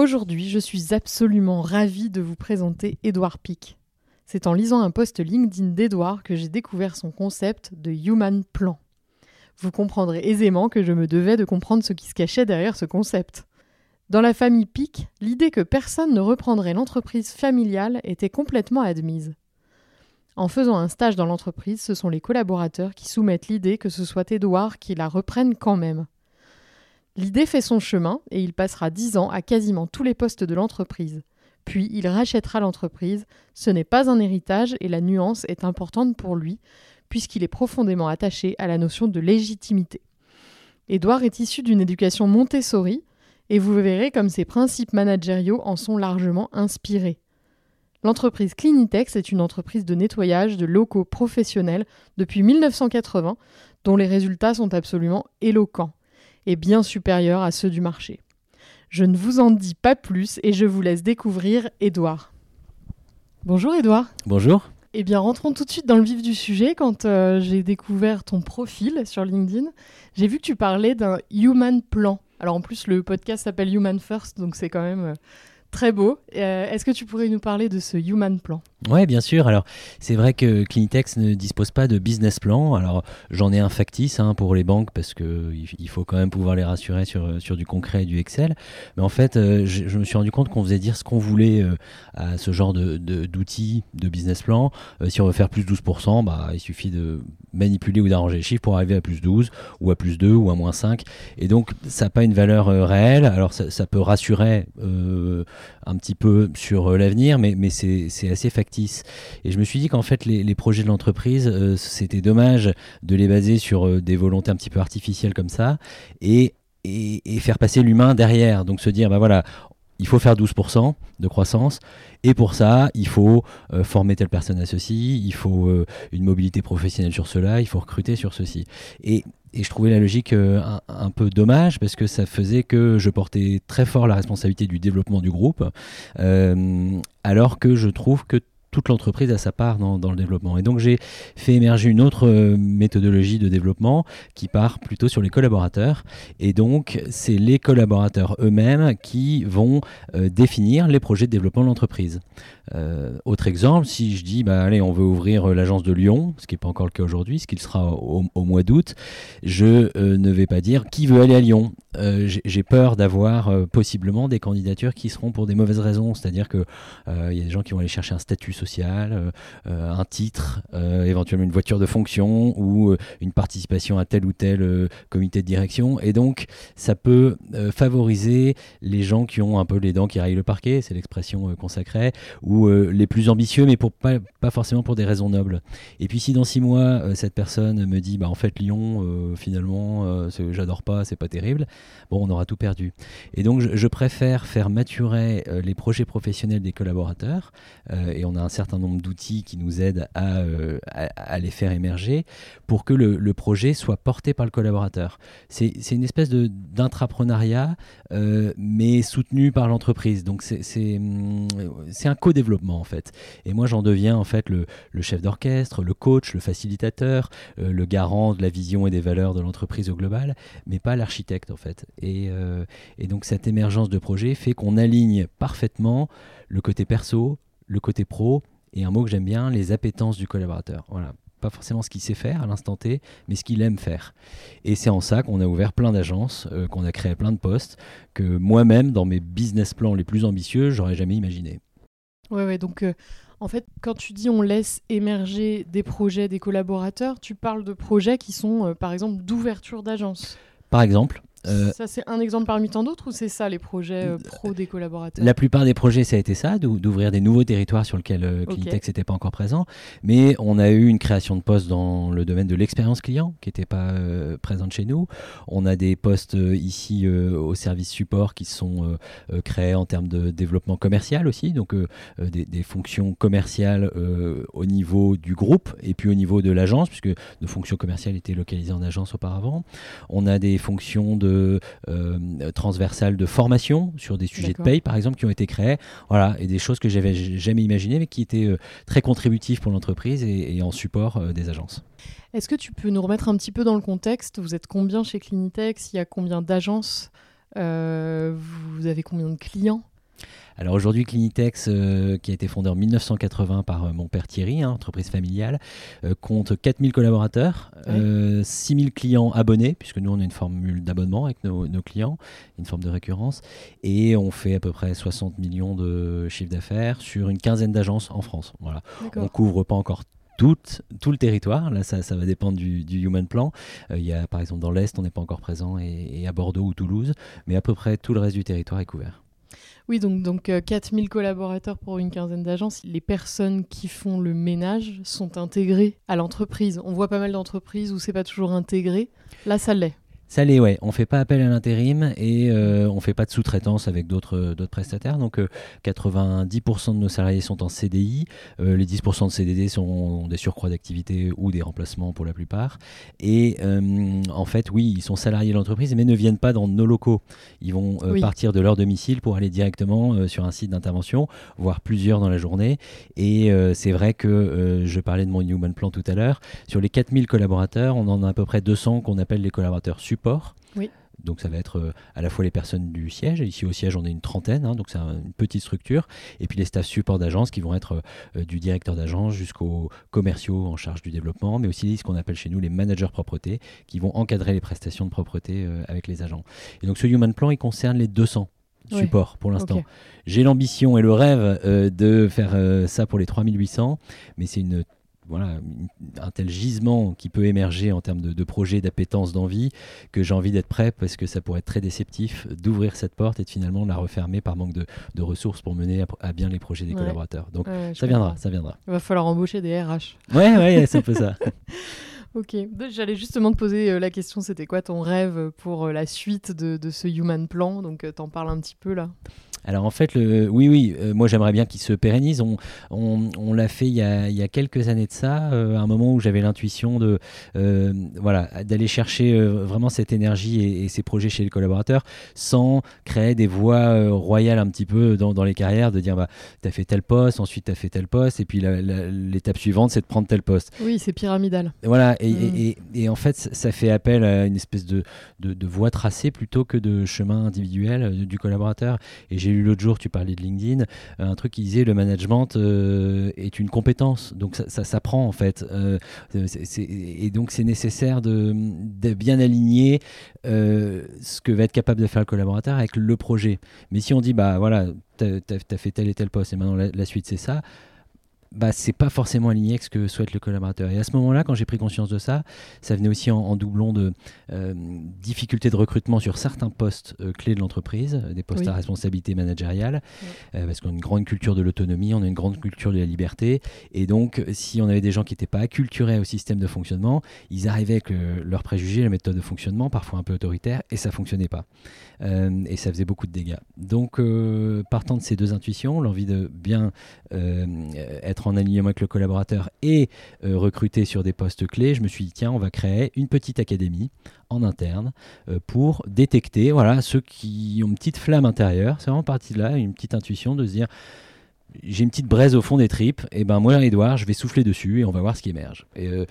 Aujourd'hui, je suis absolument ravie de vous présenter Édouard Pic. C'est en lisant un post LinkedIn d'Édouard que j'ai découvert son concept de Human Plan. Vous comprendrez aisément que je me devais de comprendre ce qui se cachait derrière ce concept. Dans la famille Pic, l'idée que personne ne reprendrait l'entreprise familiale était complètement admise. En faisant un stage dans l'entreprise, ce sont les collaborateurs qui soumettent l'idée que ce soit Édouard qui la reprenne quand même. L'idée fait son chemin et il passera dix ans à quasiment tous les postes de l'entreprise. Puis il rachètera l'entreprise. Ce n'est pas un héritage et la nuance est importante pour lui, puisqu'il est profondément attaché à la notion de légitimité. Édouard est issu d'une éducation Montessori, et vous verrez comme ses principes managériaux en sont largement inspirés. L'entreprise Clinitex est une entreprise de nettoyage de locaux professionnels depuis 1980 dont les résultats sont absolument éloquents et bien supérieurs à ceux du marché. Je ne vous en dis pas plus et je vous laisse découvrir Édouard. Bonjour Édouard. Bonjour. Eh bien, rentrons tout de suite dans le vif du sujet. Quand euh, j'ai découvert ton profil sur LinkedIn, j'ai vu que tu parlais d'un human plan. Alors en plus, le podcast s'appelle Human First, donc c'est quand même euh, très beau. Euh, est-ce que tu pourrais nous parler de ce Human Plan? Oui, bien sûr. Alors, c'est vrai que Clinitex ne dispose pas de business plan. Alors, j'en ai un factice hein, pour les banques parce qu'il il faut quand même pouvoir les rassurer sur, sur du concret et du Excel. Mais en fait, euh, je, me suis rendu compte qu'on faisait dire ce qu'on voulait euh, à ce genre d'outils de, d'outils de, business plan. si on veut faire plus 12%, bah, il suffit de manipuler ou d'arranger les chiffres pour arriver à plus 12 ou à plus 2 ou à moins 5. Et donc, ça n'a pas une valeur réelle. Alors, ça, peut rassurer un petit peu sur euh, l'avenir, mais, mais c'est assez factice. Et je me suis dit qu'en fait, les, projets de l'entreprise, euh, c'était dommage de les baser sur euh, des volontés un petit peu artificielles comme ça, et, et, faire passer l'humain derrière. Donc se dire, bah voilà, il faut faire 12% de croissance. Et pour ça, il faut former telle personne à ceci, il faut une mobilité professionnelle sur cela, il faut recruter sur ceci. Et et je trouvais la logique euh, un, peu dommage parce que ça faisait que je portais très fort la responsabilité du développement du groupe, euh, alors que je trouve que toute l'entreprise a sa part dans, le développement. Et donc j'ai fait émerger une autre euh, méthodologie de développement qui part plutôt sur les collaborateurs. Et donc c'est les collaborateurs eux-mêmes qui vont euh, définir les projets de développement de l'entreprise. Euh, autre exemple, si je dis, bah, allez, on veut ouvrir l'agence de Lyon, ce qui n'est pas encore le cas aujourd'hui, ce qui sera au mois d'août, je ne vais pas dire qui veut aller à Lyon. J'ai peur d'avoir possiblement des candidatures qui seront pour des mauvaises raisons, c'est-à-dire qu'il il y a des gens qui vont aller chercher un statut social, euh, euh, un titre, euh, éventuellement une voiture de fonction ou une participation à tel ou tel comité de direction. Et donc, ça peut favoriser les gens qui ont un peu les dents qui raillent le parquet, c'est l'expression consacrée, ou les plus ambitieux, mais pour pas, pas forcément pour des raisons nobles. Et puis, si dans six mois, cette personne me dit, bah, en fait, Lyon, finalement, j'adore pas, c'est pas terrible, bon, on aura tout perdu. Et donc, je, préfère faire maturer les projets professionnels des collaborateurs, et on a un certain nombre d'outils qui nous aident à, euh, les faire émerger pour que le, projet soit porté par le collaborateur. C'est une espèce d'intrapreneuriat, euh, mais soutenu par l'entreprise. Donc hum, c'est un co-développement en fait. Et moi j'en deviens en fait le, chef d'orchestre, le coach, le facilitateur, euh, le garant de la vision et des valeurs de l'entreprise au global, mais pas l'architecte en fait. Et, et donc cette émergence de projet fait qu'on aligne parfaitement le côté perso, le côté pro et un mot que j'aime bien, les appétences du collaborateur. Voilà, pas forcément ce qu'il sait faire à l'instant T, mais ce qu'il aime faire. Et c'est en ça qu'on a ouvert plein d'agences, euh, qu'on a créé plein de postes, que moi-même, dans mes business plans les plus ambitieux, j'aurais jamais imaginé. Ouais, ouais, donc euh, en fait, quand tu dis on laisse émerger des projets des collaborateurs, tu parles de projets qui sont, euh, par exemple, d'ouverture d'agence. Par exemple, Euh, ça, c'est un exemple parmi tant d'autres ou c'est ça les projets euh, pro des collaborateurs La plupart des projets, ça a été ça, d'ouvrir des nouveaux territoires sur lesquels euh, n'était pas encore présent. Mais on a eu une création de postes dans le domaine de l'expérience client qui n'était pas présente chez nous. On a des postes ici au service support qui sont créés en termes de développement commercial aussi, donc des, des, fonctions commerciales au niveau du groupe et puis au niveau de l'agence, puisque nos fonctions commerciales étaient localisées en agence auparavant. On a des fonctions de euh, transversales de formation sur des sujets de paye, par exemple, qui ont été créés. Voilà, et des choses que j'avais jamais imaginées, mais qui étaient euh, très contributives pour l'entreprise et, en support euh, des agences. Est-ce que tu peux nous remettre un petit peu dans le contexte? Vous êtes combien chez Clinitex? Il y a combien d'agences? Vous avez combien de clients? Alors aujourd'hui, Clinitex, euh, qui a été fondé en 1980 par euh, mon père Thierry, hein, entreprise familiale, euh, compte 4000 collaborateurs, 6000 clients abonnés, puisque nous on a une formule d'abonnement avec nos, clients, une forme de récurrence, et on fait à peu près 60 millions de chiffre d'affaires sur une quinzaine d'agences en France. Voilà. On couvre pas encore tout, tout, le territoire. Là, ça, ça va dépendre du, Human Plan. il y a, par exemple, dans l'Est, on n'est pas encore présent, et, à Bordeaux ou Toulouse, mais à peu près tout le reste du territoire est couvert. Oui, donc, donc 4000 euh, collaborateurs pour une quinzaine d'agences. Les personnes qui font le ménage sont intégrées à l'entreprise. On voit pas mal d'entreprises où c'est pas toujours intégré. Là, ça l'est. Ça l'est, ouais. On fait pas appel à l'intérim et euh, on fait pas de sous-traitance avec d'autres euh, prestataires. Donc 90% euh, de nos salariés sont en CDI. les 10% de CDD sont des surcroîts d'activité ou des remplacements pour la plupart. Et en fait, oui, ils sont salariés de l'entreprise mais ne viennent pas dans nos locaux. Ils vont partir de leur domicile pour aller directement sur un site d'intervention, voire plusieurs dans la journée. Et c'est vrai que je parlais de mon Human Plan tout à l'heure. Sur les 4000 collaborateurs, on en a à peu près 200 qu'on appelle les collaborateurs support oui. Donc ça va être euh, à la fois les personnes du siège, ici au siège on est une trentaine, hein, donc c'est une petite structure, et puis les staffs support d'agence qui vont être euh, du directeur d'agence jusqu'aux commerciaux en charge du développement, mais aussi ce qu'on appelle chez nous les managers propreté, qui vont encadrer les prestations de propreté euh, avec les agents. Et donc ce Human Plan, il concerne les 200 supports pour l'instant. J'ai l'ambition et le rêve de faire ça pour les 3800, mais c'est une voilà, un tel gisement qui peut émerger en termes de, projets, d'appétence, d'envie, que j'ai envie d'être prêt parce que ça pourrait être très déceptif d'ouvrir cette porte et de finalement la refermer par manque de, ressources pour mener à, bien les projets des collaborateurs. Donc ça viendra, ça viendra. Il va falloir embaucher des RH. Ouais, ouais, c'est un peu ça. Ok, j'allais justement te poser euh, la question, c'était quoi ton rêve pour euh, la suite de, de ce Human Plan? Donc euh, t'en parles un petit peu là. Alors en fait, le, oui, oui, euh, moi j'aimerais bien qu'il se pérennise. On, on, l'a fait il y, a, il y, a, quelques années de ça, euh, à un moment où j'avais l'intuition de, euh, voilà, d'aller chercher vraiment cette énergie et, ces projets chez les collaborateurs, sans créer des voies royales un petit peu dans, dans, les carrières, de dire bah as fait tel poste, ensuite tu as fait tel poste, et puis l'étape suivante c'est de prendre tel poste. Oui, c'est pyramidal. Voilà, et, et, et, en fait ça fait appel à une espèce de, de, de voie tracée plutôt que de chemin individuel du collaborateur. Et j'ai l'autre jour, tu parlais de LinkedIn, euh, un truc qui disait le management euh, est une compétence, donc ça, s'apprend en fait. Euh, et donc c'est nécessaire de, bien aligner ce que va être capable de faire le collaborateur avec le projet. Mais si on dit, bah voilà, tu as, fait tel et tel poste et maintenant la suite c'est ça, bah, c'est pas forcément aligné avec ce que souhaite le collaborateur. Et à ce moment-là, quand j'ai pris conscience de ça, ça venait aussi en, doublon de euh, difficultés de recrutement sur certains postes euh, clés de l'entreprise, euh, des postes à responsabilité managériale, parce qu'on a une grande culture de l'autonomie, on a une grande culture de la liberté. Et donc, si on avait des gens qui n'étaient pas acculturés au système de fonctionnement, ils arrivaient avec leurs préjugés, la méthode de fonctionnement, parfois un peu autoritaire, et ça fonctionnait pas. et ça faisait beaucoup de dégâts. Donc, partant de ces deux intuitions, l'envie de bien être en alignement avec le collaborateur et euh, recruter sur des postes clés, je me suis dit tiens, on va créer une petite académie en interne euh, pour détecter voilà ceux qui ont une petite flamme intérieure. C'est vraiment parti de là, une petite intuition de se dire j'ai une petite braise au fond des tripes, et ben moi, Edouard, je vais souffler dessus et on va voir ce qui émerge. Et euh,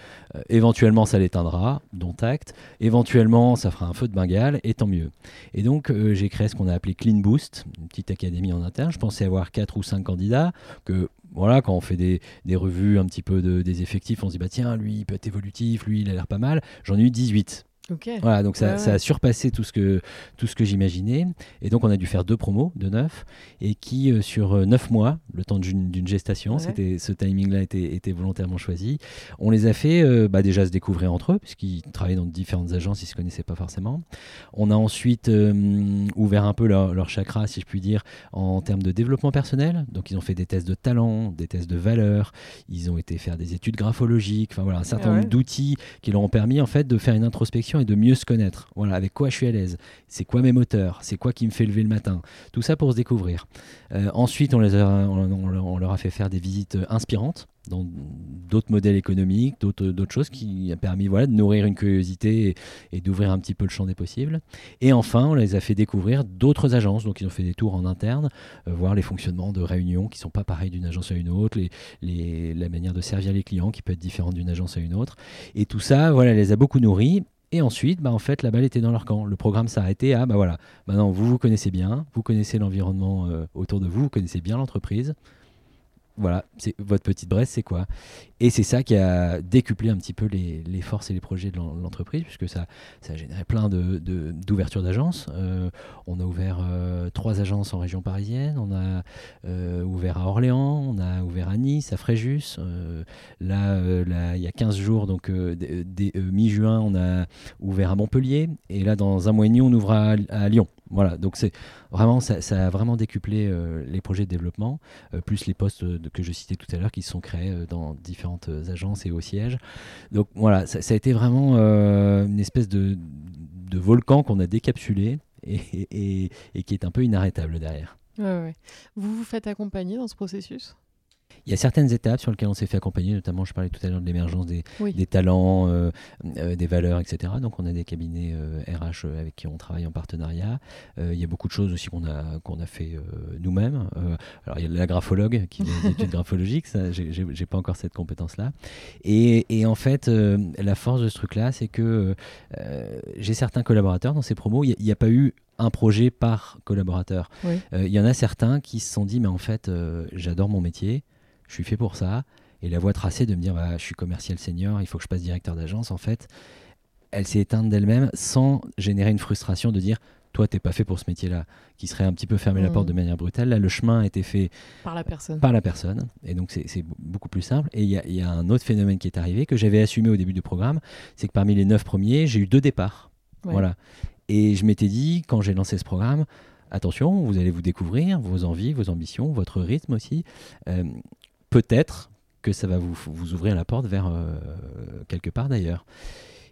éventuellement, ça l'éteindra, dont acte. Éventuellement, ça fera un feu de Bengale, et tant mieux. Et donc, j'ai créé ce qu'on a appelé Clean Boost, une petite académie en interne. Je pensais avoir 4 ou 5 candidats que voilà, quand on fait des, revues un petit peu de, des effectifs, on se dit bah tiens, lui il peut être évolutif, lui il a l'air pas mal. J'en ai eu 18. Voilà, donc ça, a surpassé tout ce que, tout ce que j'imaginais. Et donc on a dû faire deux promos de neuf et qui, euh, sur euh, neuf mois, le temps d'une gestation, c'était ce timing-là était, était, volontairement choisi, on les a fait euh, bah, déjà se découvrir entre eux, puisqu'ils travaillaient dans différentes agences, ils ne se connaissaient pas forcément. On a ensuite ouvert un peu leur, leur, chakra, si je puis dire, en termes de développement personnel. Donc ils ont fait des tests de talent, des tests de valeur, ils ont été faire des études graphologiques, enfin voilà, un certain nombre d'outils qui leur ont permis en fait de faire une introspection et de mieux se connaître. Voilà, avec quoi je suis à l'aise, c'est quoi mes moteurs, c'est quoi qui me fait lever le matin? Tout ça pour se découvrir. Euh, ensuite, on, les on, leur a fait faire des visites inspirantes dans d'autres modèles économiques, d'autres choses qui a permis voilà, de nourrir une curiosité et, d'ouvrir un petit peu le champ des possibles. Et enfin, on les a fait découvrir d'autres agences. Donc, ils ont fait des tours en interne, euh, voir les fonctionnements de réunions qui ne sont pas pareils d'une agence à une autre, la manière de servir les clients qui peut être différente d'une agence à une autre. Et tout ça, voilà, les a beaucoup nourris. Et ensuite, bah, en fait, la balle était dans leur camp. Le programme s'arrêtait à, bah voilà, maintenant vous vous connaissez bien, vous connaissez l'environnement euh, autour de vous, vous connaissez bien l'entreprise voilà, c'est votre petite Bresse, c'est quoi? Et c'est ça qui a décuplé un petit peu les, forces et les projets de l'entreprise, puisque ça, ça a généré plein d'ouvertures de, d'agences. Euh, on a ouvert euh, trois agences en région parisienne, on a euh, ouvert à Orléans, on a ouvert à Nice, à Fréjus. là, là, il y a 15 jours, donc mi-juin, on a ouvert à Montpellier. Et là, dans un mois et demi, on ouvre à Lyon. Voilà, donc c'est vraiment ça, a vraiment décuplé euh, les projets de développement, euh, plus les postes que je citais tout à l'heure qui sont créés euh, dans différentes agences et au siège. Donc voilà, ça, a été vraiment une espèce de, volcan qu'on a décapsulé et, qui est un peu inarrêtable derrière. Vous vous faites accompagner dans ce processus? Il y a certaines étapes sur lesquelles on s'est fait accompagner, notamment je parlais tout à l'heure de l'émergence des, des, talents, euh, euh, des valeurs, etc. Donc on a des cabinets RH euh, avec qui on travaille en partenariat. il y a beaucoup de choses aussi qu'on a, qu'on a fait nous-mêmes. alors il y a la graphologue qui fait des études graphologiques, ça, j'ai pas encore cette compétence-là. Et, et, en fait, la force de ce truc-là, c'est que j'ai certains collaborateurs dans ces promos, il n'y a, pas eu un projet par collaborateur. Il y en a certains qui se sont dit, mais en fait, j'adore mon métier, je suis fait pour ça. Et la voie tracée de me dire, bah, je suis commercial senior, il faut que je passe directeur d'agence, en fait, elle s'est éteinte d'elle-même sans générer une frustration de dire, toi, t'es pas fait pour ce métier-là, qui serait un petit peu fermer la porte de mmh. manière brutale. Là, le chemin a été fait par la personne. Par la personne. Et donc, c'est beaucoup plus simple. Et il y, a un autre phénomène qui est arrivé, que j'avais assumé au début du programme, c'est que parmi les neuf premiers, j'ai eu deux départs. Voilà. Et je m'étais dit, quand j'ai lancé ce programme, attention, vous allez vous découvrir, vos envies, vos ambitions, votre rythme aussi. Euh, peut-être que ça va vous, vous, ouvrir la porte vers euh, quelque part d'ailleurs.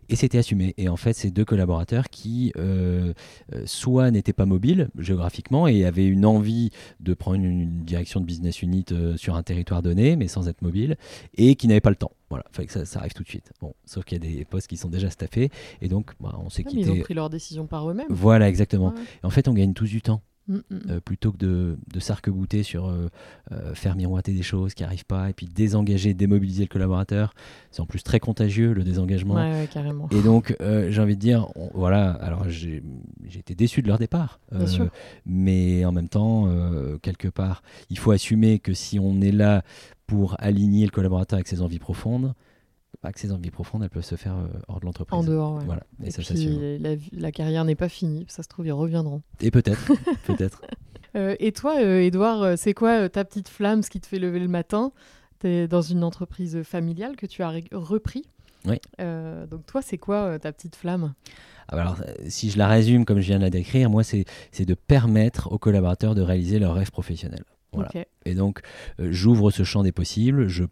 Et c'était assumé. Et en fait, c'est deux collaborateurs qui, euh, euh, soit n'étaient pas mobiles géographiquement et avaient une envie de prendre une, direction de business unit sur un territoire donné, mais sans être mobile, et qui n'avaient pas le temps. Voilà, il fallait que ça, arrive tout de suite. Bon, sauf qu'il y a des postes qui sont déjà staffés, et donc bah, on s'est quitté. Ils ont pris leur décision par eux-mêmes. Voilà, exactement. Et en fait, on gagne tous du temps. Mm, mm. Euh, plutôt que de, de s'arc-bouter sur euh, euh, faire miroiter des choses qui n'arrivent pas et puis désengager, démobiliser le collaborateur. C'est en plus très contagieux le désengagement. carrément. Et donc, j'ai envie de dire, voilà, alors j'ai été déçu de leur départ. Mais en même temps, quelque part, il faut assumer que si on est là pour aligner le collaborateur avec ses envies profondes, pas que ces envies profondes, elles peuvent se faire euh, hors de l'entreprise. En dehors, Voilà. Et, ça, puis, la, la, carrière n'est pas finie, ça se trouve, ils reviendront. Et peut-être, peut-être. Euh, et toi, Edouard, euh, c'est quoi ta petite flamme, ce qui te fait lever le matin? Tu es dans une entreprise familiale que tu as repris? Oui. donc toi, c'est quoi ta petite flamme? Ah bah alors, si je la résume comme je viens de la décrire, moi, c'est de permettre aux collaborateurs de réaliser leurs rêves professionnels. Voilà. Et donc, j'ouvre ce champ des possibles, je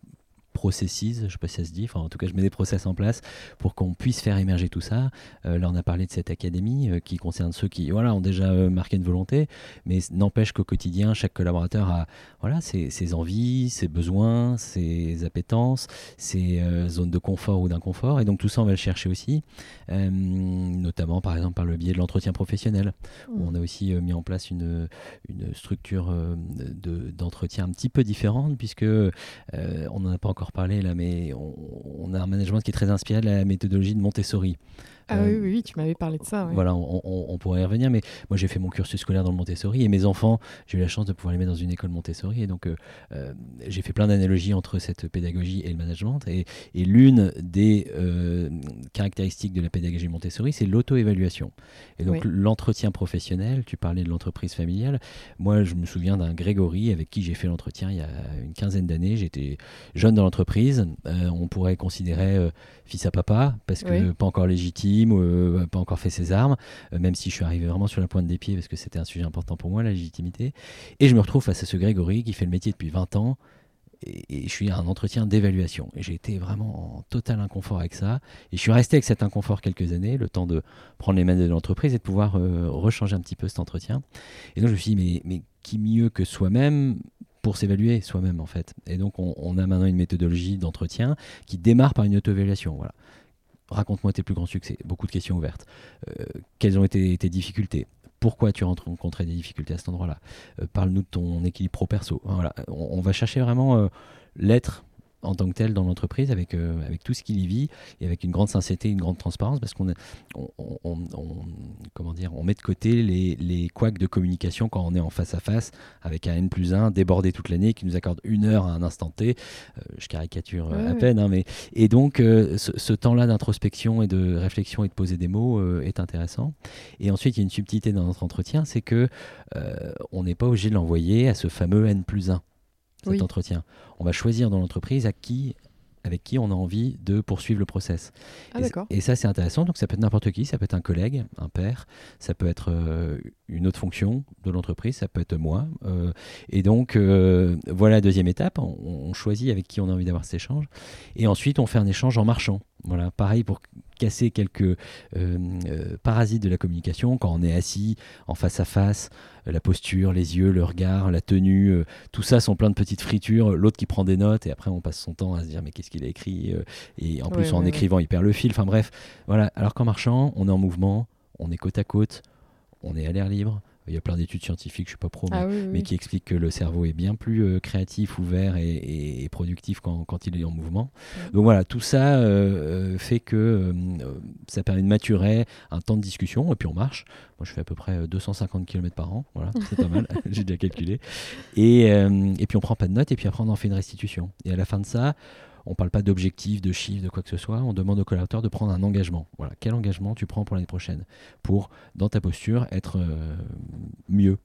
processise, je ne sais pas si ça se dit, enfin en tout cas je mets des process en place pour qu'on puisse faire émerger tout ça. Euh, là on a parlé de cette académie euh, qui concerne ceux qui voilà, ont déjà euh, marqué une volonté, mais n'empêche qu'au quotidien chaque collaborateur a voilà, ses, ses, envies, ses besoins, ses appétences, ses zones de confort ou d'inconfort, et donc tout ça on va le chercher aussi, notamment par exemple par le biais de l'entretien professionnel, où mmh. on a aussi mis en place une, une structure d'entretien un petit peu différente puisque on n'en a pas encore parler là, mais on, a un management qui est très inspiré de la méthodologie de Montessori. Ah oui, oui, tu m'avais parlé de ça. Voilà, on, pourrait y revenir, mais moi j'ai fait mon cursus scolaire dans le Montessori et mes enfants, j'ai eu la chance de pouvoir les mettre dans une école Montessori et donc j'ai fait plein d'analogies entre cette pédagogie et le management. Et, et l'une des caractéristiques de la pédagogie Montessori, c'est l'auto-évaluation. Et donc l'entretien professionnel, tu parlais de l'entreprise familiale, moi je me souviens d'un Grégory avec qui j'ai fait l'entretien il y a une quinzaine d'années, j'étais jeune dans l'entreprise, on pourrait considérer fils à papa, parce que pas encore légitime, euh, pas encore fait ses armes, euh, même si je suis arrivé vraiment sur la pointe des pieds, parce que c'était un sujet important pour moi, la légitimité. Et je me retrouve face à ce Grégory qui fait le métier depuis 20 ans, et, je suis à un entretien d'évaluation. Et j'ai été vraiment en total inconfort avec ça. Et je suis resté avec cet inconfort quelques années, le temps de prendre les mains de l'entreprise et de pouvoir euh, rechanger un petit peu cet entretien. Et donc je me suis dit, mais, mais qui mieux que soi-même pour s'évaluer soi-même en fait? Et donc on, a maintenant une méthodologie d'entretien qui démarre par une auto-évaluation. Voilà. Raconte-moi tes plus grands succès. Beaucoup de questions ouvertes. Euh, quelles ont été tes difficultés? Pourquoi tu rencontré des difficultés à cet endroit-là? Euh, Parle-nous de ton équilibre pro-perso. Voilà. On, va chercher vraiment euh, l'être en tant que tel dans l'entreprise avec, euh, avec tout ce qu'il y vit et avec une grande sincérité, une grande transparence parce qu'on on, comment dire, on met de côté les, les couacs de communication quand on est en face à face avec un N plus 1 débordé toute l'année qui nous accorde une heure à un instant T. Euh, je caricature euh, à peine, hein, mais et donc ce, temps-là d'introspection et de réflexion et de poser des mots est intéressant. Et ensuite, il y a une subtilité dans notre entretien, c'est que on n'est pas obligé de l'envoyer à ce fameux N plus 1 cet entretien. On va choisir dans l'entreprise à qui avec qui on a envie de poursuivre le process. Ah, et, ça, c'est intéressant. Donc, ça peut être n'importe qui. Ça peut être un collègue, un père. Ça peut être euh, une autre fonction de l'entreprise. Ça peut être moi. Euh, et donc, euh, voilà la deuxième étape. On, on, choisit avec qui on a envie d'avoir cet échange. Et ensuite, on fait un échange en marchant. Voilà, pareil pour casser quelques euh, euh, parasites de la communication quand on est assis en face à face, euh, la posture, les yeux, le regard, la tenue, tout ça sont plein de petites fritures. L'autre qui prend des notes et après on passe son temps à se dire mais qu'est-ce qu'il a écrit et en plus en écrivant il perd le fil. Enfin bref, voilà. Alors qu'en marchant, on est en mouvement, on est côte à côte, on est à l'air libre, il y a plein d'études scientifiques, je ne suis pas pro, mais, ah qui expliquent que le cerveau est bien plus euh, créatif, ouvert et, productif quand, quand, il est en mouvement. Donc voilà, tout ça euh, euh, fait que ça permet de maturer un temps de discussion et puis on marche. Moi, je fais à peu près 250 km par an, voilà, c'est pas mal, j'ai déjà calculé. Et, et puis on prend pas de notes et puis après on en fait une restitution. Et à la fin de ça, on ne parle pas d'objectifs, de chiffres, de quoi que ce soit. On demande aux collaborateurs de prendre un engagement. Voilà, quel engagement tu prends pour l'année prochaine pour, dans ta posture, être euh, mieux?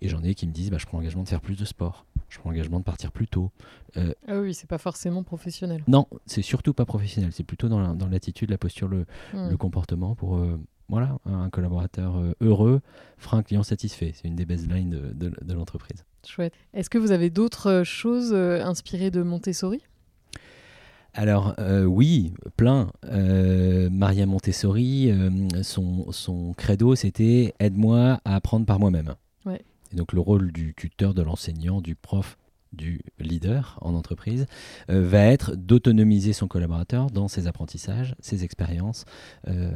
Et j'en ai qui me disent, bah, je prends l'engagement de faire plus de sport. Je prends l'engagement de partir plus tôt. Euh, ah oui, c'est pas forcément professionnel. Non, c'est surtout pas professionnel. C'est plutôt dans l'attitude, la, posture, le, hmm. comportement pour euh, voilà, un collaborateur heureux fera un client satisfait. C'est une des baselines de, de, de l'entreprise. Chouette. Est-ce que vous avez d'autres choses inspirées de Montessori? Alors euh, oui, plein. Euh, Maria Montessori, euh, son, son, credo, c'était aide-moi à apprendre par moi-même. Et donc le rôle du tuteur, de l'enseignant, du prof, du leader en entreprise euh, va être d'autonomiser son collaborateur dans ses apprentissages, ses expériences, euh,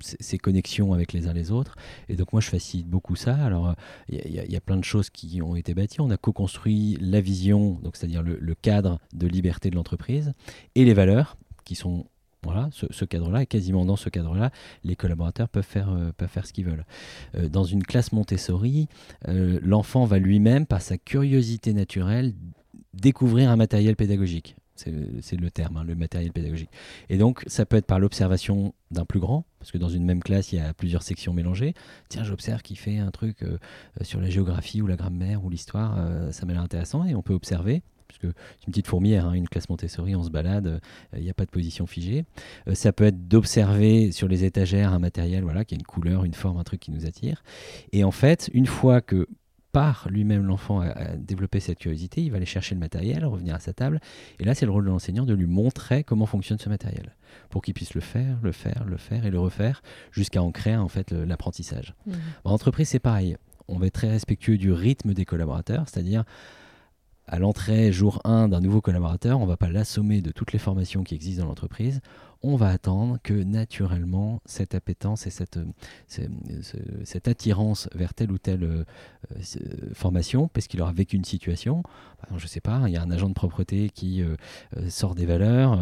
ses, connexions avec les uns les autres. Et donc moi je facilite beaucoup ça. Alors il y, a plein de choses qui ont été bâties. On a co-construit la vision, donc c'est-à-dire le cadre de liberté de l'entreprise et les valeurs qui sont voilà, ce, cadre-là, quasiment dans ce cadre-là, les collaborateurs peuvent faire, euh, peuvent faire ce qu'ils veulent. Euh, dans une classe Montessori, euh, l'enfant va lui-même, par sa curiosité naturelle, découvrir un matériel pédagogique. C'est le terme, hein, le matériel pédagogique. Et donc, ça peut être par l'observation d'un plus grand, parce que dans une même classe, il y a plusieurs sections mélangées. Tiens, j'observe qu'il fait un truc sur la géographie ou la grammaire ou l'histoire, ça m'a l'air intéressant, et on peut observer parce que c'est une petite fourmière, hein, une classe Montessori, on se balade, euh, il n'y a pas de position figée. Euh, ça peut être d'observer sur les étagères un matériel voilà, qui a une couleur, une forme, un truc qui nous attire. Et en fait, une fois que par lui-même l'enfant a, développé cette curiosité, il va aller chercher le matériel, revenir à sa table, et là c'est le rôle de l'enseignant de lui montrer comment fonctionne ce matériel, pour qu'il puisse le faire, le faire, le faire et le refaire, jusqu'à en créer en fait l'apprentissage. Mmh. En entreprise c'est pareil, on va être très respectueux du rythme des collaborateurs, c'est-à-dire à l'entrée jour 1 d'un nouveau collaborateur, on ne va pas l'assommer de toutes les formations qui existent dans l'entreprise. On va attendre que naturellement cette appétence et cette, cette attirance vers telle ou telle euh, formation, parce qu'il aura vécu une situation, je ne sais pas, il y a un agent de propreté qui euh, euh, sort des valeurs,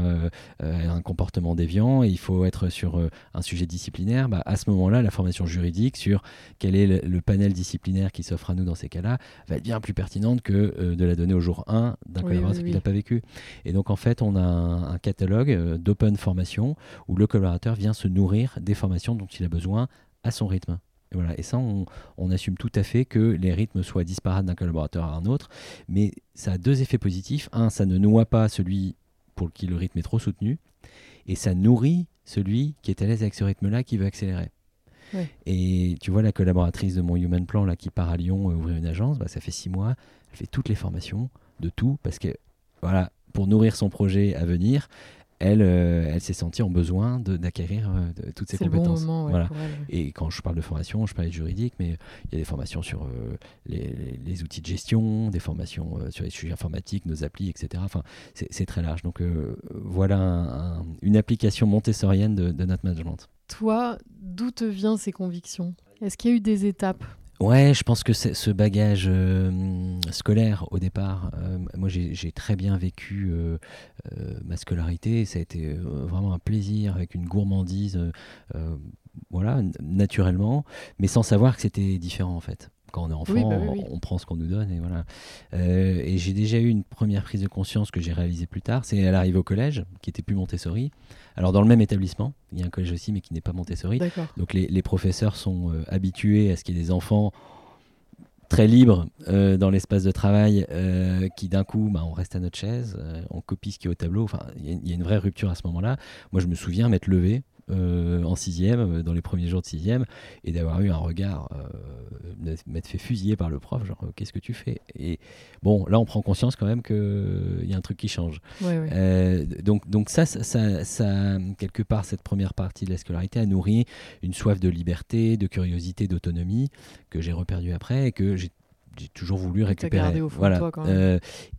un comportement déviant, et il faut être sur un sujet disciplinaire, bah, à ce moment-là, la formation juridique sur quel est le, panel disciplinaire qui s'offre à nous dans ces cas-là va être bien plus pertinente que de la donner au jour 1 d'un collaborateur qui n'a pas vécu. Et donc en fait, on a un, un catalogue d'open formation où le collaborateur vient se nourrir des formations dont il a besoin à son rythme. Et, voilà. et ça, on, assume tout à fait que les rythmes soient disparates d'un collaborateur à un autre, mais ça a deux effets positifs. Un, ça ne noie pas celui pour qui le rythme est trop soutenu, et ça nourrit celui qui est à l'aise avec ce rythme-là, qui veut accélérer. Et tu vois, la collaboratrice de mon Human Plan là, qui part à Lyon euh, ouvrir une agence, bah, ça fait six mois, elle fait toutes les formations de tout, parce que voilà, pour nourrir son projet à venir, elle, euh, elle s'est sentie en besoin d'acquérir euh, toutes ces compétences. voilà. Et quand je parle de formation, je parle de juridique, mais il y a des formations sur euh, les, outils de gestion, des formations sur les sujets informatiques, nos applis, etc. Enfin, c'est très large. Donc voilà une application montessorienne de, de notre management. Toi, d'où te viennent ces convictions? Est-ce qu'il y a eu des étapes? Ouais, je pense que ce bagage euh, scolaire au départ, euh, moi j'ai très bien vécu euh, ma scolarité, ça a été vraiment un plaisir avec une gourmandise, voilà, naturellement, mais sans savoir que c'était différent en fait quand on est enfant, bah on prend ce qu'on nous donne et voilà. Euh, et j'ai déjà eu une première prise de conscience que j'ai réalisée plus tard. C'est à l'arrivée au collège, qui était plus Montessori. Alors dans le même établissement, il y a un collège aussi, mais qui n'est pas Montessori. Donc les, professeurs sont euh, habitués à ce qu'il y ait des enfants très libres euh, dans l'espace de travail, qui d'un coup, bah, on reste à notre chaise, on copie ce qui est au tableau. Enfin, il y, a une vraie rupture à ce moment-là. Moi, je me souviens m'être levé euh, en sixième, euh, dans les premiers jours de sixième, et d'avoir eu un regard, euh, m'être fait fusiller par le prof, genre qu'est-ce que tu fais? Et bon, là on prend conscience quand même qu'il y a un truc qui change. donc, donc ça, ça, ça, quelque part, cette première partie de la scolarité a nourri une soif de liberté, de curiosité, d'autonomie que j'ai reperdu après et que j'ai toujours voulu récupérer. voilà.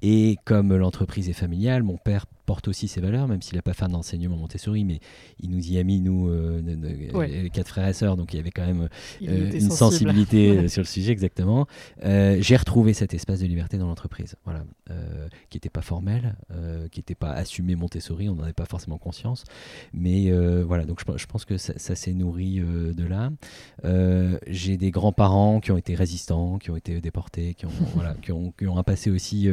et comme l'entreprise est familiale, mon père porte aussi ses valeurs, même s'il n'a pas fait un enseignement Montessori, mais il nous y a mis, nous, euh, les quatre frères et sœurs, donc il y avait quand même euh, une sensibilité euh, sur le sujet, exactement. J'ai retrouvé cet espace de liberté dans l'entreprise, voilà, qui n'était pas formel, qui n'était pas assumé Montessori, on n'en avait pas forcément conscience, mais voilà, donc je, pense que ça, s'est nourri de là. J'ai des grands-parents qui ont été résistants, qui ont été déportés, qui ont, voilà, qui ont, qui ont un passé aussi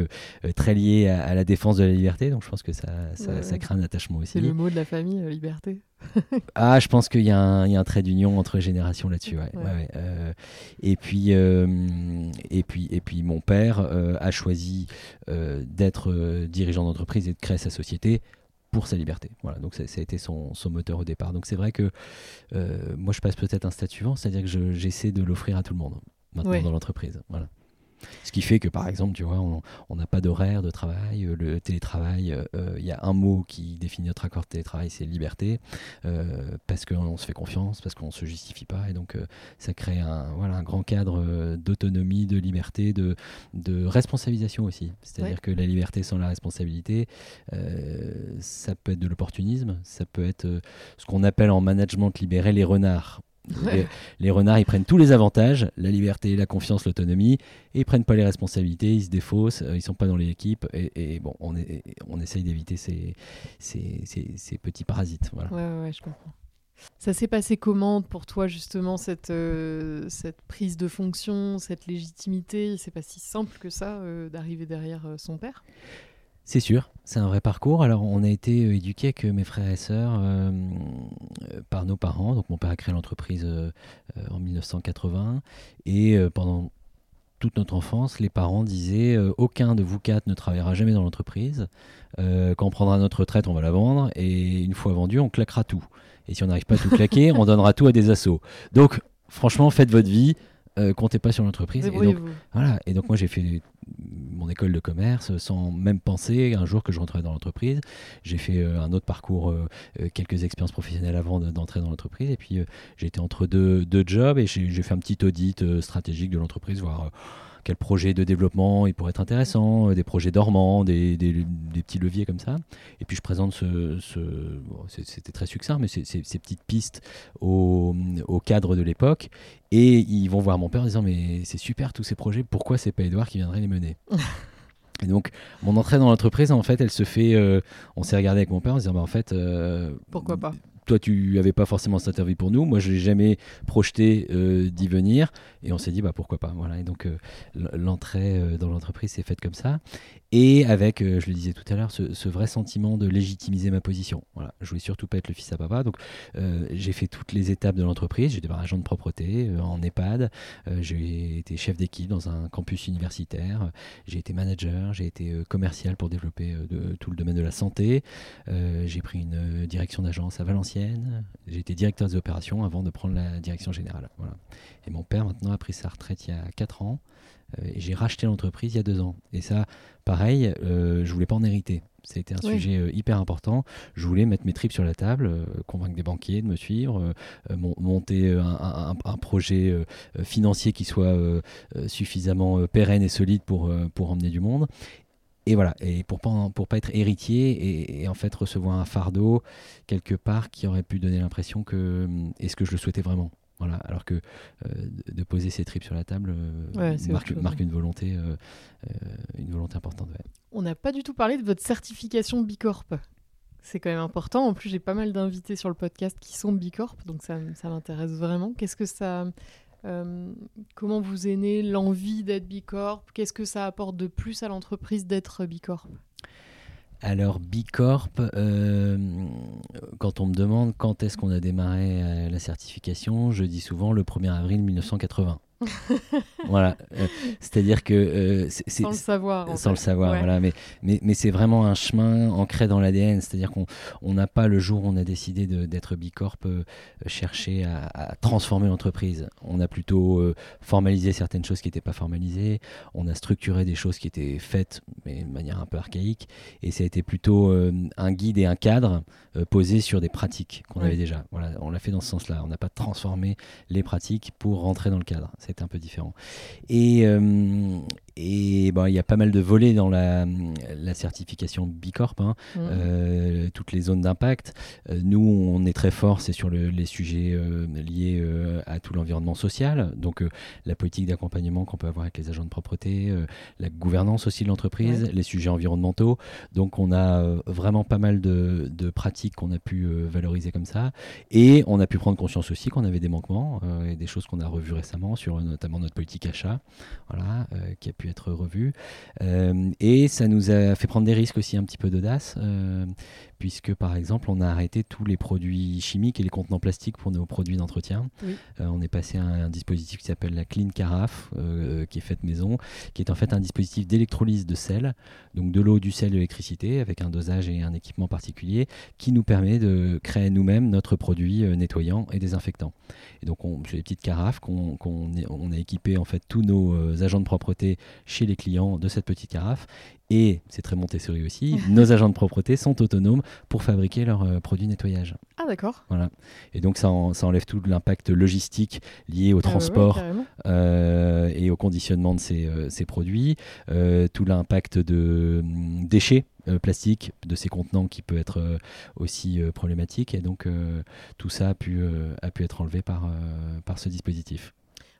très lié à, à, la défense de la liberté, donc je pense que ça, crée un attachement aussi. C'est le mot de la famille, euh, liberté. ah, je pense qu'il y, a un trait d'union entre générations là-dessus. Euh, et, puis, euh, et, puis, et puis, mon père a choisi d'être dirigeant d'entreprise et de créer sa société pour sa liberté. Voilà, donc ça, a été son, son, moteur au départ. Donc c'est vrai que moi je passe peut-être un stade suivant, c'est-à-dire que j'essaie de l'offrir à tout le monde maintenant dans l'entreprise. Voilà. Ce qui fait que, par exemple, tu vois, on n'a pas d'horaire de travail. Euh, le télétravail, euh, euh, il y a un mot qui définit notre accord de télétravail, c'est liberté, parce qu'on se fait confiance, parce qu'on ne se justifie pas. Et donc, ça crée un, voilà, un grand cadre d'autonomie, de liberté, de, de responsabilisation aussi. C'est-à-dire que la liberté sans la responsabilité, ça peut être de l'opportunisme, ça peut être ce qu'on appelle en management libéré les renards. Les, renards, ils prennent tous les avantages, la liberté, la confiance, l'autonomie, et ils prennent pas les responsabilités, ils se défaussent, euh, ils sont pas dans l'équipe, équipe et, bon, on, est, on essaye d'éviter ces, ces, ces, petits parasites. Voilà. Ouais, ouais, je comprends. Ça s'est passé comment pour toi justement cette, euh, cette prise de fonction, cette légitimité? C'est pas si simple que ça euh, d'arriver derrière son père? C'est sûr, c'est un vrai parcours. Alors, on a été euh, éduqués avec mes frères et sœurs euh, euh, par nos parents. Donc, mon père a créé l'entreprise en 1980 et pendant toute notre enfance, les parents disaient aucun de vous quatre ne travaillera jamais dans l'entreprise. quand on prendra notre retraite, on va la vendre et une fois vendue, on claquera tout. Et si on n'arrive pas à tout claquer, on donnera tout à des assos. Donc, franchement, faites votre vie. Comptez pas sur l'entreprise. Et donc, voilà. Et donc moi j'ai fait mon école de commerce sans même penser un jour que je rentrerais dans l'entreprise. J'ai fait euh, un autre parcours, euh, euh, quelques expériences professionnelles avant d'entrer dans l'entreprise. Et puis j'ai été entre deux, deux, jobs et j'ai fait un petit audit stratégique de l'entreprise, voir quel projet de développement il pourrait être intéressant, des projets dormants, des, des, petits leviers comme ça. Et puis je présente ce, c'était très succinct, mais ces, ces petites pistes au, au cadre de l'époque. Et ils vont voir mon père en disant mais c'est super tous ces projets, pourquoi c'est pas Edouard qui viendrait les mener? Et donc, mon entrée dans l'entreprise, en fait, elle se fait. Euh, on s'est regardé avec mon père en se disant, bah, en fait. Euh, pourquoi pas? Toi, tu n'avais pas forcément cette interview pour nous. Moi, je n'ai jamais projeté euh, d'y venir. Et on s'est dit, bah, pourquoi pas. Voilà. Et donc, l'entrée dans l'entreprise s'est faite comme ça et avec, euh, je le disais tout à l'heure, ce, vrai sentiment de légitimiser ma position. Voilà, je voulais surtout pas être le fils à papa, donc euh, j'ai fait toutes les étapes de l'entreprise. J'étais agent de propreté euh, en EHPAD, j'ai été chef d'équipe dans un campus universitaire, j'ai été manager, j'ai été commercial pour développer tout le domaine de la santé, j'ai pris une direction d'agence à Valenciennes, j'ai été directeur des opérations avant de prendre la direction générale. Et mon père maintenant a pris sa retraite il y a 4 ans. Euh, j'ai racheté l'entreprise il y a deux ans. Et ça, pareil, euh, je voulais pas en hériter. C'était un sujet euh, hyper important. Je voulais mettre mes tripes sur la table, convaincre des banquiers de me suivre, monter un, projet financier qui soit suffisamment pérenne et solide pour, pour emmener du monde. Et voilà, et pour pas, pour pas être héritier et, et, en fait recevoir un fardeau quelque part qui aurait pu donner l'impression que est-ce que je le souhaitais vraiment? Voilà, alors que euh, de poser ses tripes sur la table euh, marque, une volonté, euh, une volonté importante. On n'a pas du tout parlé de votre certification Bicorp. C'est quand même important. En plus, j'ai pas mal d'invités sur le podcast qui sont Bicorp, donc ça, ça m'intéresse vraiment. Qu'est-ce que ça, comment vous est née l'envie d'être Bicorp? Qu'est-ce que ça apporte de plus à l'entreprise d'être Bicorp? Alors Bicorp, euh, quand on me demande quand est-ce qu'on a démarré euh, la certification, je dis souvent le 1er avril 1980. voilà, euh, c'est-à-dire que euh, sans le savoir, sans le savoir, voilà. Mais mais, mais c'est vraiment un chemin ancré dans l'ADN, c'est-à-dire qu'on on n'a pas le jour où on a décidé d'être bicorp euh, cherché à, transformer l'entreprise. On a plutôt formalisé certaines choses qui n'étaient pas formalisées. On a structuré des choses qui étaient faites, mais de manière un peu archaïque. Et ça a été plutôt un guide et un cadre posé sur des pratiques qu'on avait déjà. Voilà, on l'a fait dans ce sens-là. On n'a pas transformé les pratiques pour rentrer dans le cadre c'est un peu différent. Et, euh, et bon, il y a pas mal de volets dans la, la certification Bicorp, hein. mmh. euh, toutes les zones d'impact. Euh, nous, on est très fort, c'est sur les sujets liés à tout l'environnement social, donc la politique d'accompagnement qu'on peut avoir avec les agents de propreté, la gouvernance aussi de l'entreprise, les sujets environnementaux. Donc on a vraiment pas mal de, de pratiques qu'on a pu valoriser comme ça. Et on a pu prendre conscience aussi qu'on avait des manquements et des choses qu'on a revues récemment sur notamment notre politique achat, voilà, euh, qui a pu être revue. Euh, et ça nous a fait prendre des risques aussi, un petit peu d'audace, euh, puisque par exemple, on a arrêté tous les produits chimiques et les contenants plastiques pour nos produits d'entretien. on est passé à un, dispositif qui s'appelle la Clean Carafe, qui est faite maison, qui est en fait un dispositif d'électrolyse de sel, donc de l'eau, du sel, de l'électricité, avec un dosage et un équipement particulier, qui nous permet de créer nous-mêmes notre produit nettoyant et désinfectant. Et donc, on, c'est des petites carafes qu'on, on a équipé en fait tous nos euh, agents de propreté chez les clients de cette petite carafe. Et c'est très Montessori aussi, nos agents de propreté sont autonomes pour fabriquer leurs euh, produits nettoyage. Ah d'accord. Voilà. Et donc ça, enlève tout l'impact logistique lié au ah transport euh, et au conditionnement de ces, produits, tout l'impact de hum, déchets plastiques de ces contenants qui peut être aussi problématique. Et donc tout ça a pu, a pu être enlevé par, par ce dispositif.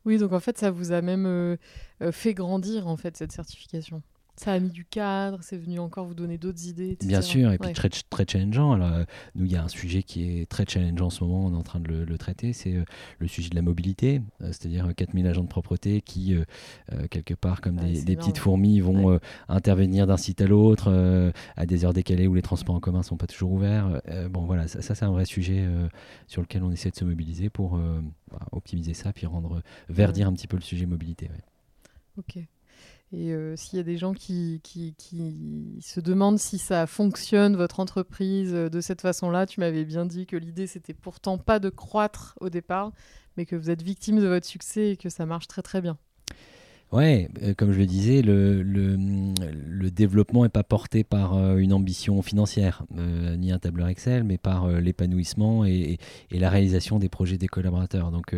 Oui, donc en fait, ça vous a même euh, euh, fait grandir, en fait, cette certification ça a mis du cadre, c'est venu encore vous donner d'autres idées. Etc. Bien sûr, et puis très, très challengeant. Alors, euh, nous, il y a un sujet qui est très challengeant en ce moment, on est en train de le, traiter, c'est le sujet de la mobilité, c'est-à-dire 4000 agents de propreté qui, quelque part, comme des, petites fourmis, vont intervenir d'un site à l'autre à des heures décalées où les transports en commun ne sont pas toujours ouverts. bon, voilà, ça, ça c'est un vrai sujet sur lequel on essaie de se mobiliser pour bah, optimiser ça, puis rendre verdir un petit peu le sujet mobilité. Ok. Et euh, s'il y a des gens qui, qui, se demandent si ça fonctionne, votre entreprise, euh, de cette façon-là, tu m'avais bien dit que l'idée, c'était pourtant pas de croître au départ, mais que vous êtes victime de votre succès et que ça marche très très bien. Ouais, euh, comme je le disais, le, le, développement n'est pas porté par euh, une ambition financière, euh, ni un tableur Excel, mais par l'épanouissement et, la réalisation des projets des collaborateurs. Donc,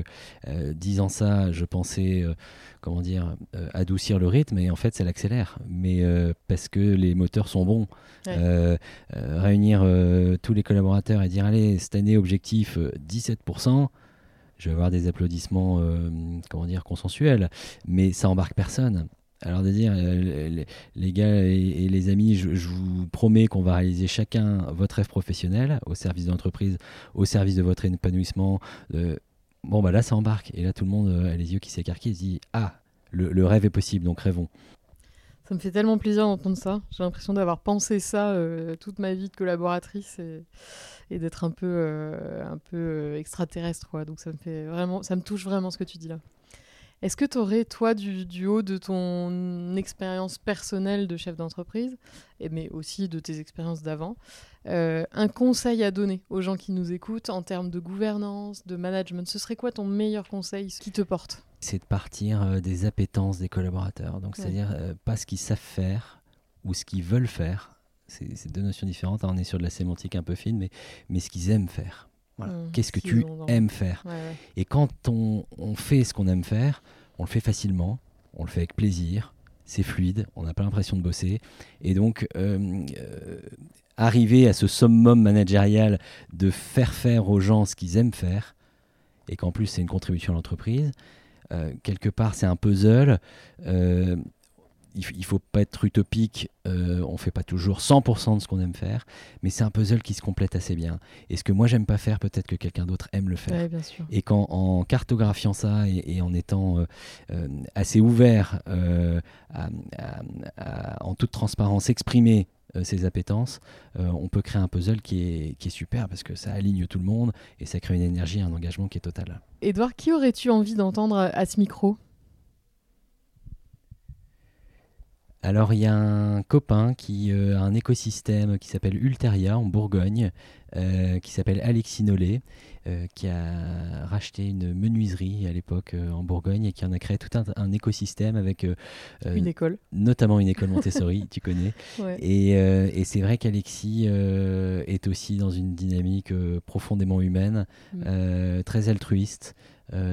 disant ça, je pensais, comment dire, adoucir le rythme, et en fait, ça l'accélère. Mais parce que les moteurs sont bons. réunir tous les collaborateurs et dire, allez, cette année, objectif 17% je vais avoir des applaudissements, euh, comment dire, consensuels, mais ça embarque personne. Alors de dire, euh, les, gars et, les amis, je, vous promets qu'on va réaliser chacun votre rêve professionnel au service de l'entreprise, au service de votre épanouissement. bon, bah là, ça embarque. Et là, tout le monde euh, a les yeux qui s'écarquillent et se dit, ah, le rêve est possible, donc rêvons. Ça me fait tellement plaisir d'entendre ça. J'ai l'impression d'avoir pensé ça euh, toute ma vie de collaboratrice et, d'être un peu, euh, un peu euh, extraterrestre. Quoi. Donc ça me, fait vraiment, ça me touche vraiment ce que tu dis là. Est-ce que tu aurais, toi, du, haut de ton expérience personnelle de chef d'entreprise, mais aussi de tes expériences d'avant, un conseil à donner aux gens qui nous écoutent en termes de gouvernance, de management? Ce serait quoi ton meilleur conseil qui te porte? C'est de partir euh, des appétences des collaborateurs. Donc, c'est-à-dire euh, pas ce qu'ils savent faire ou ce qu'ils veulent faire. C'est deux notions différentes. Hein. On est sur de la sémantique un peu fine, mais, mais ce qu'ils aiment faire. Mmh, Qu'est-ce que tu aimes faire Et quand on, fait ce qu'on aime faire, on le fait facilement, on le fait avec plaisir, c'est fluide, on n'a pas l'impression de bosser. Et donc, euh, arriver à ce summum managérial de faire faire aux gens ce qu'ils aiment faire, et qu'en plus c'est une contribution à l'entreprise, euh, quelque part, c'est un puzzle. Euh, il, ne faut pas être utopique, euh, on fait pas toujours 100% de ce qu'on aime faire, mais c'est un puzzle qui se complète assez bien. Et ce que moi j'aime pas faire, peut-être que quelqu'un d'autre aime le faire. Et qu'en en cartographiant ça et, en étant assez ouvert en toute transparence, exprimer euh, ses appétences, euh, on peut créer un puzzle qui est, qui est super parce que ça aligne tout le monde et ça crée une énergie, un engagement qui est total. Edouard, qui aurais-tu envie d'entendre à ce micro? Alors il y a un copain qui euh, a un écosystème qui s'appelle Ulteria en Bourgogne, qui s'appelle Alexis Nollet, qui a racheté une menuiserie à l'époque en Bourgogne et qui en a créé tout un, écosystème avec une école, notamment une école Montessori, tu connais. Et, et c'est vrai qu'Alexis est aussi dans une dynamique profondément humaine, mm. très altruiste.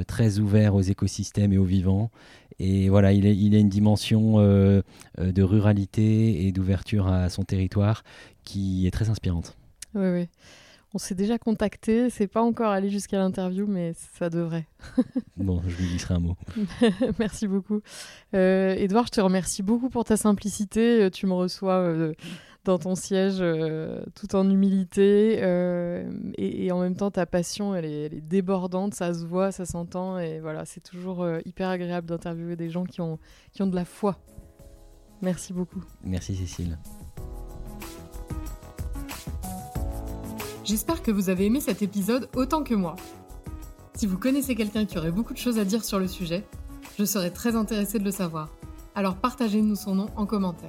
très ouvert aux écosystèmes et aux vivants et voilà, il, il a une dimension euh, euh, de ruralité et d'ouverture à son territoire qui est très inspirante. Oui, oui. On s'est déjà contacté, c'est pas encore allé jusqu'à l'interview, mais ça devrait. bon, je lui glisserai un mot. Merci beaucoup. Euh, Edouard, je te remercie beaucoup pour ta simplicité. Tu me reçois dans ton siège euh, tout en humilité euh, et, en même temps ta passion elle est, débordante, ça se voit, ça s'entend et voilà c'est toujours euh, hyper agréable d'interviewer des gens qui ont, qui ont de la foi. Merci beaucoup. Merci Cécile. J'espère que vous avez aimé cet épisode autant que moi. Si vous connaissez quelqu'un qui aurait beaucoup de choses à dire sur le sujet, je serais très intéressée de le savoir. Alors partagez-nous son nom en commentaire.